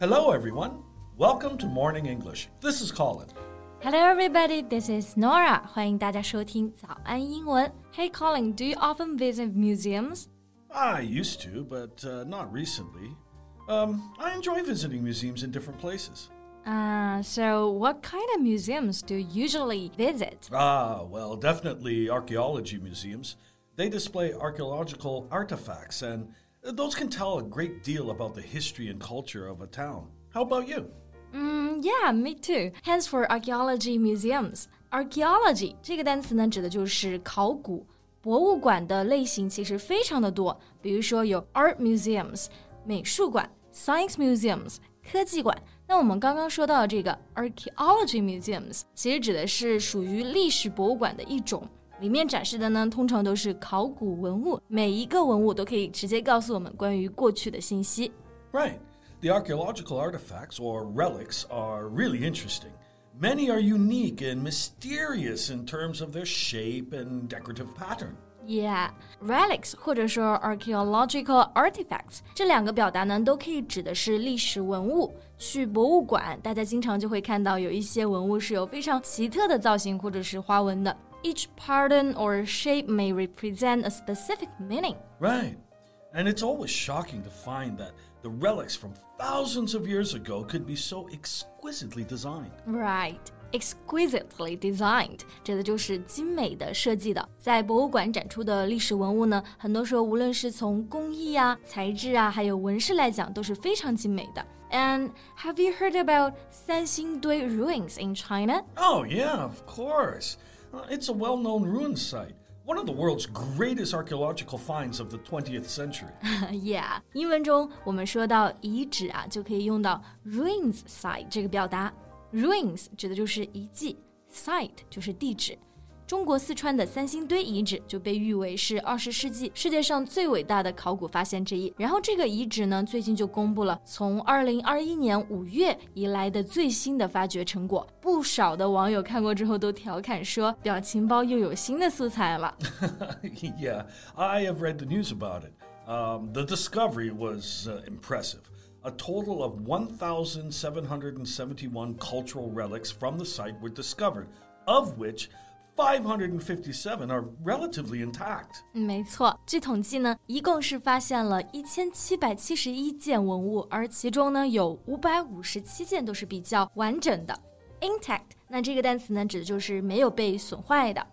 Hello, everyone. Welcome to Morning English. This is Colin. Hello, everybody. This is Norah. 欢迎大家收听早安英文。Hey, Colin, do you often visit museums? I used to, but uh, not recently. Um, I enjoy visiting museums in different places. Uh, so what kind of museums do you usually visit? Ah, well, definitely archaeology museums. They display archaeological artifacts, and those can tell a great deal about the history and culture of a town. How about you? Mm, yeah, me too. Hence for archaeology museums. Archaeology 这个单词呢，指的就是考古。博物馆的类型其实非常的多，比如说有 art museums 美术馆、science museums 科技馆。 那我们刚刚说到的这个 archaeology museums，其实指的是属于历史博物馆的一种。里面展示的呢，通常都是考古文物，每一个文物都可以直接告诉我们关于过去的信息。Right. The archaeological artifacts, or relics, are really interesting. Many are unique and mysterious in terms of their shape and decorative pattern. Yeah, relics 或者说 archaeological artifacts 这两个表达呢，都可以指的是历史文物。去博物馆，大家经常就会看到有一些文物是有非常奇特的造型或者是花纹的。each pattern or shape may represent a specific meaning. Right. And it's always shocking to find that the relics from thousands of years ago could be so exquisitely designed. Right. Exquisitely designed，指的就是精美的设计的。在博物馆展出的历史文物呢，很多时候无论是从工艺啊、材质啊，还有纹饰来讲，都是非常精美的。And have you heard about Sanxingdui ruins in China? Oh yeah, of course. Uh, it's a well known ruin site. One of the world's greatest archaeological finds of the 20th century. yeah，英文中我们说到遗址啊，就可以用到 ruins site 这个表达。 ruins 指的就是遗迹，site 就是地址。中国四川的三星堆遗址就被誉为是二十世纪世界上最伟大的考古发现之一。然后这个遗址呢，最近就公布了从二零二一年五月以来的最新的发掘成果。不少的网友看过之后都调侃说，表情包又有新的素材了。yeah, I have read the news about it. Um, the discovery was uh, impressive. A total of 1,771 cultural relics from the site were discovered, of which 557 are relatively intact. 没错，据统计呢，一共是发现了一千七百七十一件文物，而其中呢有五百五十七件都是比较完整的。Intact，那这个单词呢指的就是没有被损坏的。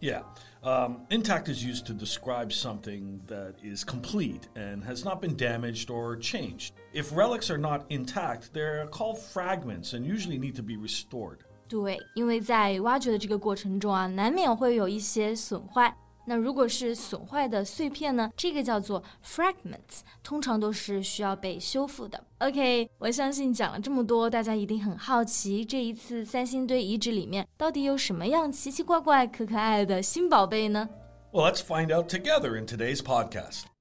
Yeah. Um, intact is used to describe something that is complete and has not been damaged or changed. If relics are not intact, they're called fragments and usually need to be restored. 对，因为在挖掘的这个过程中啊，难免会有一些损坏。 那如果是损坏的碎片呢？这个叫做 fragments，通常都是需要被修复的。OK，我相信讲了这么多，大家一定很好奇，这一次三星堆遗址里面到底有什么样奇奇怪怪、可可爱爱的新宝贝呢？Well, let's find out together in today's podcast.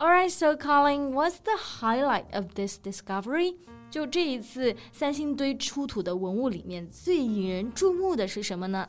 Alright, so Colin, what's the highlight of this discovery? 就这一次三星堆出土的文物里面最引人注目的是什么呢？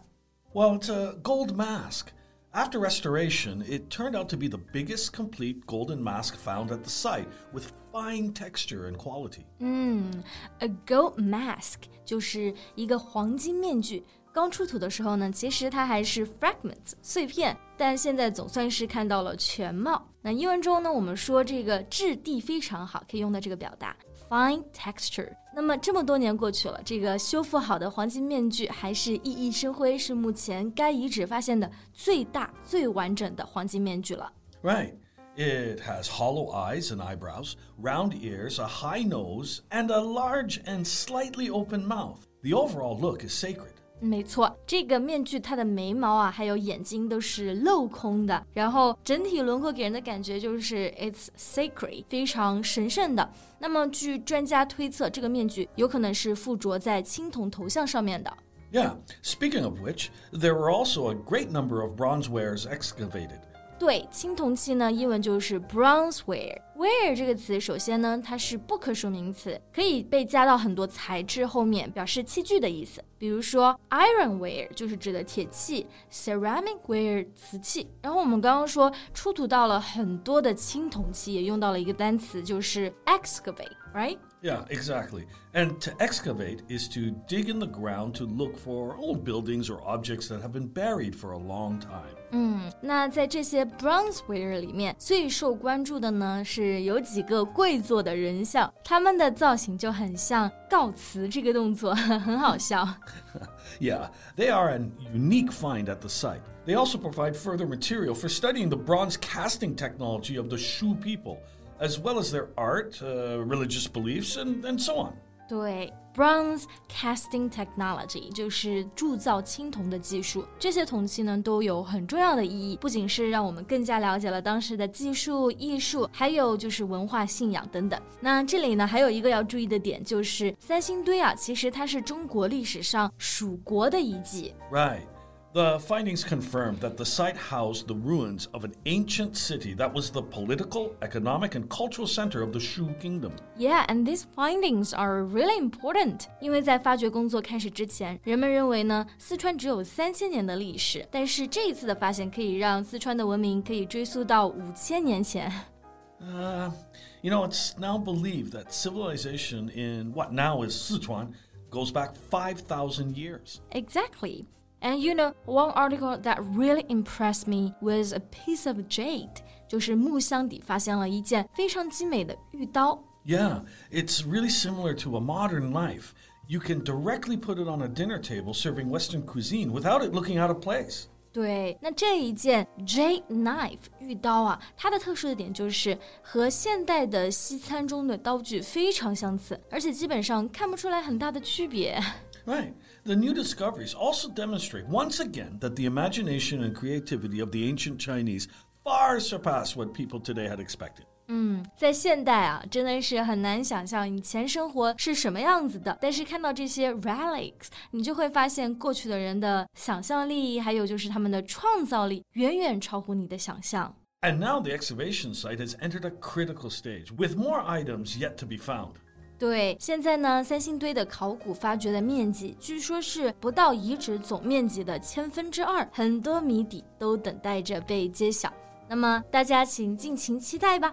Well, it's a gold mask. After restoration, it turned out to be the biggest complete golden mask found at the site, with fine texture and quality. 嗯，a gold mask 就是一个黄金面具。 刚出土的时候呢，其实它还是 fragments 碎片，但现在总算是看到了全貌。那英文中呢，我们说这个质地非常好，可以用到这个表达。Fine texture。那么这么多年过去了，这个修复好的黄金面具还是熠熠生辉，是目前该遗址发现的最大、最完整的黄金面具了。Right. It has hollow eyes and eyebrows, round ears, a high nose, and a large and slightly open mouth. The overall look is sacred. 没错，这个面具它的眉毛啊，还有眼睛都是镂空的，然后整体轮廓给人的感觉就是 it's sacred，非常神圣的。那么据专家推测，这个面具有可能是附着在青铜头像上面的。Yeah, speaking of which, there were also a great number of bronze wares excavated. 对，青铜器呢，英文就是 bronzeware。ware 这个词，首先呢，它是不可数名词，可以被加到很多材质后面，表示器具的意思。比如说 ironware 就是指的铁器，ceramicware 瓷器。然后我们刚刚说出土到了很多的青铜器，也用到了一个单词，就是 excavate，right？excavate，right？Yeah, exactly. And to excavate is to dig in the ground to look for old buildings or objects that have been buried for a long time. 嗯，那在这些 bronzeware 里面，最受关注的呢是有几个跪坐的人像，他们的造型就很像告辞这个动作，很好笑。yeah, they are an unique find at the site. They also provide further material for studying the bronze casting technology of the Shu people as well as their art, uh, religious beliefs, and, and so on. 对，bronze casting technology 就是铸造青铜的技术。这些铜器呢都有很重要的意义，不仅是让我们更加了解了当时的技术、艺术，还有就是文化信仰等等。那这里呢还有一个要注意的点，就是三星堆啊，其实它是中国历史上蜀国的遗迹。Right. The findings confirmed that the site housed the ruins of an ancient city that was the political, economic, and cultural center of the Shu kingdom. Yeah, and these findings are really important. 因为在发掘工作开始之前，人们认为呢，四川只有三千年的历史，但是这一次的发现可以让四川的文明可以追溯到五千年前。Uh, you know, it's now believed that civilization in what now is Sichuan goes back 5,000 years. Exactly. And you know, one article that really impressed me was a piece of jade，就是木箱底发现了一件非常精美的玉刀。Yeah, it's really similar to a modern knife. You can directly put it on a dinner table serving Western cuisine without it looking out of place. 对，那这一件 jade knife 玉刀啊，它的特殊的点就是和现代的西餐中的刀具非常相似，而且基本上看不出来很大的区别。Right. The new discoveries also demonstrate once again that the imagination and creativity of the ancient Chinese far surpassed what people today had expected. 嗯，在现代啊，真的是很难想象以前生活是什么样子的。但是看到这些 relics，你就会发现过去的人的想象力，还有就是他们的创造力，远远超乎你的想象。And now the excavation site has entered a critical stage, with more items yet to be found. 对，现在呢，三星堆的考古发掘的面积据说是不到遗址总面积的千分之二，很多谜底都等待着被揭晓。那么大家请尽情期待吧。